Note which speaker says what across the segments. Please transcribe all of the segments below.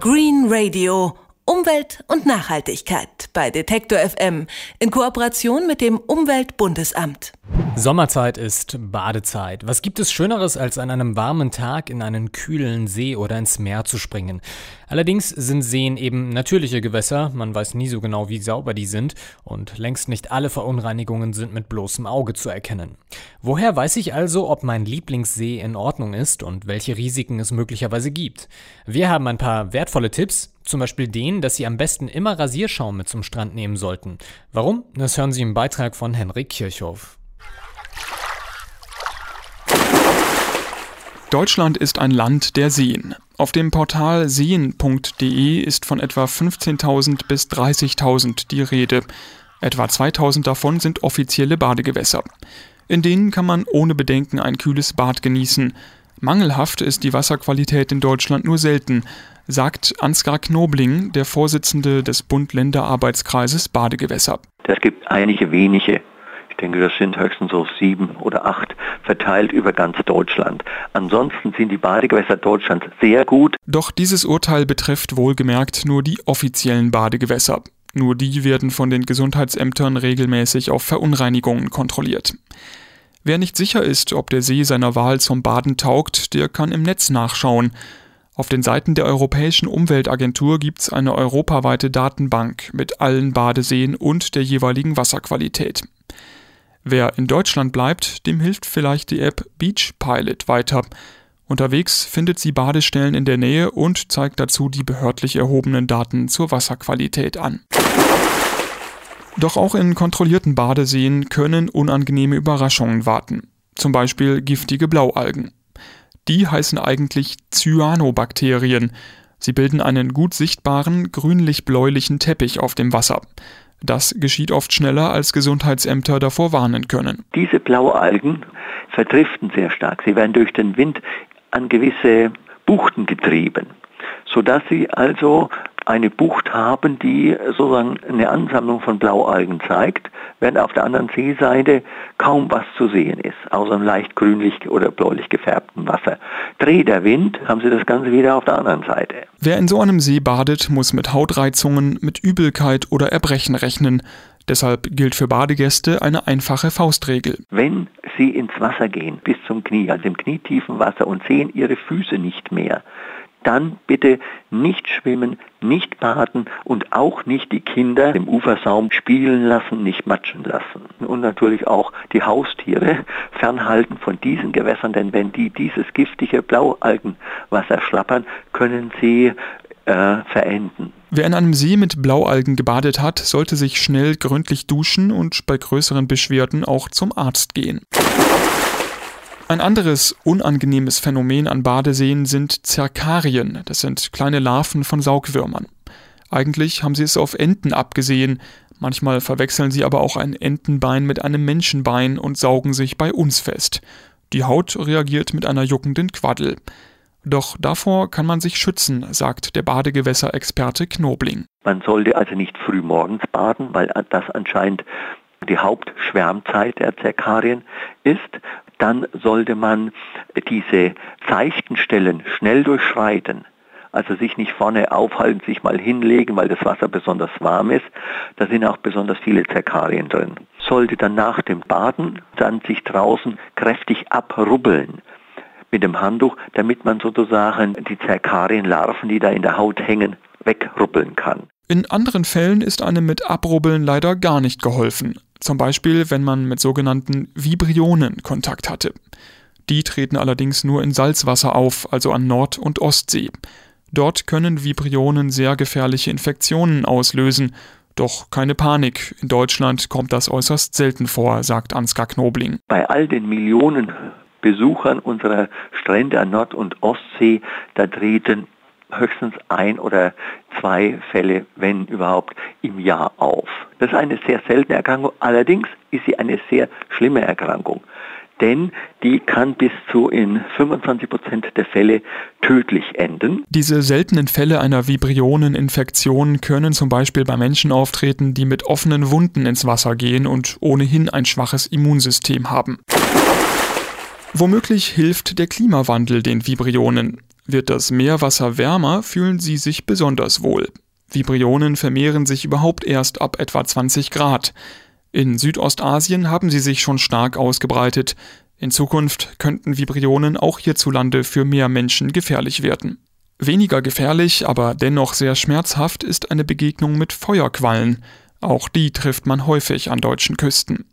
Speaker 1: Green Radio. Umwelt und Nachhaltigkeit bei Detektor FM in Kooperation mit dem Umweltbundesamt.
Speaker 2: Sommerzeit ist Badezeit. Was gibt es Schöneres, als an einem warmen Tag in einen kühlen See oder ins Meer zu springen? Allerdings sind Seen eben natürliche Gewässer, man weiß nie so genau, wie sauber die sind, und längst nicht alle Verunreinigungen sind mit bloßem Auge zu erkennen. Woher weiß ich also, ob mein Lieblingssee in Ordnung ist und welche Risiken es möglicherweise gibt? Wir haben ein paar wertvolle Tipps, zum Beispiel den, dass Sie am besten immer Rasierschaum mit zum Strand nehmen sollten. Warum? Das hören Sie im Beitrag von Henrik Kirchhoff.
Speaker 3: Deutschland ist ein Land der Seen. Auf dem Portal seen.de ist von etwa 15.000 bis 30.000 die Rede. Etwa 2.000 davon sind offizielle Badegewässer. In denen kann man ohne Bedenken ein kühles Bad genießen. Mangelhaft ist die Wasserqualität in Deutschland nur selten, sagt Ansgar Knobling, der Vorsitzende des Bund-Länder-Arbeitskreises Badegewässer.
Speaker 4: Es gibt einige wenige denke, das sind höchstens so sieben oder acht verteilt über ganz Deutschland. Ansonsten sind die Badegewässer Deutschlands sehr gut.
Speaker 3: Doch dieses Urteil betrifft wohlgemerkt nur die offiziellen Badegewässer. Nur die werden von den Gesundheitsämtern regelmäßig auf Verunreinigungen kontrolliert. Wer nicht sicher ist, ob der See seiner Wahl zum Baden taugt, der kann im Netz nachschauen. Auf den Seiten der Europäischen Umweltagentur gibt es eine europaweite Datenbank mit allen Badeseen und der jeweiligen Wasserqualität. Wer in Deutschland bleibt, dem hilft vielleicht die App Beach Pilot weiter. Unterwegs findet sie Badestellen in der Nähe und zeigt dazu die behördlich erhobenen Daten zur Wasserqualität an. Doch auch in kontrollierten Badeseen können unangenehme Überraschungen warten. Zum Beispiel giftige Blaualgen. Die heißen eigentlich Cyanobakterien. Sie bilden einen gut sichtbaren grünlich-bläulichen Teppich auf dem Wasser. Das geschieht oft schneller, als Gesundheitsämter davor warnen können.
Speaker 4: Diese Blaualgen verdriften sehr stark. Sie werden durch den Wind an gewisse Buchten getrieben, sodass sie also eine Bucht haben, die sozusagen eine Ansammlung von Blaualgen zeigt, während auf der anderen Seeseite kaum was zu sehen ist, außer einem leicht grünlich oder bläulich gefärbten Wasser. Dreht der Wind, haben Sie das Ganze wieder auf der anderen Seite.
Speaker 3: Wer in so einem See badet, muss mit Hautreizungen, mit Übelkeit oder Erbrechen rechnen. Deshalb gilt für Badegäste eine einfache Faustregel.
Speaker 4: Wenn Sie ins Wasser gehen, bis zum Knie, also im knietiefen Wasser und sehen Ihre Füße nicht mehr, dann bitte nicht schwimmen, nicht baden und auch nicht die Kinder im Ufersaum spielen lassen, nicht matschen lassen. Und natürlich auch die Haustiere fernhalten von diesen Gewässern, denn wenn die dieses giftige Blaualgenwasser schlappern, können sie äh, verenden.
Speaker 3: Wer in einem See mit Blaualgen gebadet hat, sollte sich schnell gründlich duschen und bei größeren Beschwerden auch zum Arzt gehen. Ein anderes unangenehmes Phänomen an Badeseen sind Zerkarien. Das sind kleine Larven von Saugwürmern. Eigentlich haben sie es auf Enten abgesehen. Manchmal verwechseln sie aber auch ein Entenbein mit einem Menschenbein und saugen sich bei uns fest. Die Haut reagiert mit einer juckenden Quaddel. Doch davor kann man sich schützen, sagt der Badegewässerexperte Knobling.
Speaker 4: Man sollte also nicht früh morgens baden, weil das anscheinend die Hauptschwärmzeit der Zerkarien ist dann sollte man diese seichten Stellen schnell durchschreiten. Also sich nicht vorne aufhalten, sich mal hinlegen, weil das Wasser besonders warm ist. Da sind auch besonders viele Zerkarien drin. Sollte dann nach dem Baden dann sich draußen kräftig abrubbeln mit dem Handtuch, damit man sozusagen die Zerkarienlarven, die da in der Haut hängen, wegrubbeln kann.
Speaker 3: In anderen Fällen ist einem mit Abrubbeln leider gar nicht geholfen. Zum Beispiel, wenn man mit sogenannten Vibrionen Kontakt hatte. Die treten allerdings nur in Salzwasser auf, also an Nord- und Ostsee. Dort können Vibrionen sehr gefährliche Infektionen auslösen. Doch keine Panik, in Deutschland kommt das äußerst selten vor, sagt Ansgar Knobling.
Speaker 4: Bei all den Millionen Besuchern unserer Strände an Nord- und Ostsee, da treten höchstens ein oder zwei Fälle, wenn überhaupt, im Jahr auf. Das ist eine sehr seltene Erkrankung, allerdings ist sie eine sehr schlimme Erkrankung. Denn die kann bis zu in 25 Prozent der Fälle tödlich enden.
Speaker 3: Diese seltenen Fälle einer Vibrioneninfektion können zum Beispiel bei Menschen auftreten, die mit offenen Wunden ins Wasser gehen und ohnehin ein schwaches Immunsystem haben. Womöglich hilft der Klimawandel den Vibrionen. Wird das Meerwasser wärmer, fühlen sie sich besonders wohl. Vibrionen vermehren sich überhaupt erst ab etwa 20 Grad. In Südostasien haben sie sich schon stark ausgebreitet. In Zukunft könnten Vibrionen auch hierzulande für mehr Menschen gefährlich werden. Weniger gefährlich, aber dennoch sehr schmerzhaft ist eine Begegnung mit Feuerquallen. Auch die trifft man häufig an deutschen Küsten.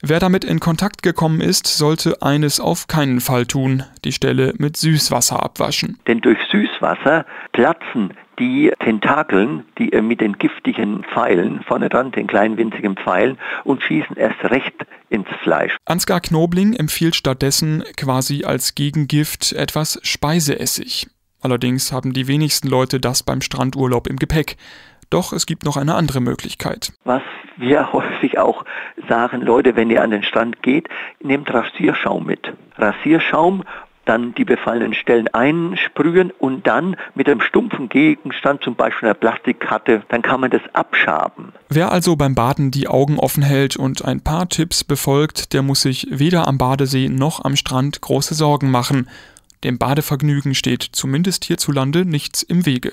Speaker 3: Wer damit in Kontakt gekommen ist, sollte eines auf keinen Fall tun, die Stelle mit Süßwasser abwaschen.
Speaker 4: Denn durch Süßwasser platzen die Tentakeln, die mit den giftigen Pfeilen vorne dran, den kleinen winzigen Pfeilen, und schießen erst recht ins Fleisch.
Speaker 3: Ansgar Knobling empfiehlt stattdessen quasi als Gegengift etwas Speiseessig. Allerdings haben die wenigsten Leute das beim Strandurlaub im Gepäck. Doch es gibt noch eine andere Möglichkeit.
Speaker 4: Was wir häufig auch sagen, Leute, wenn ihr an den Strand geht, nehmt Rasierschaum mit. Rasierschaum dann die befallenen Stellen einsprühen und dann mit einem stumpfen Gegenstand, zum Beispiel einer Plastikkarte, dann kann man das abschaben.
Speaker 3: Wer also beim Baden die Augen offen hält und ein paar Tipps befolgt, der muss sich weder am Badesee noch am Strand große Sorgen machen. Dem Badevergnügen steht zumindest hierzulande nichts im Wege.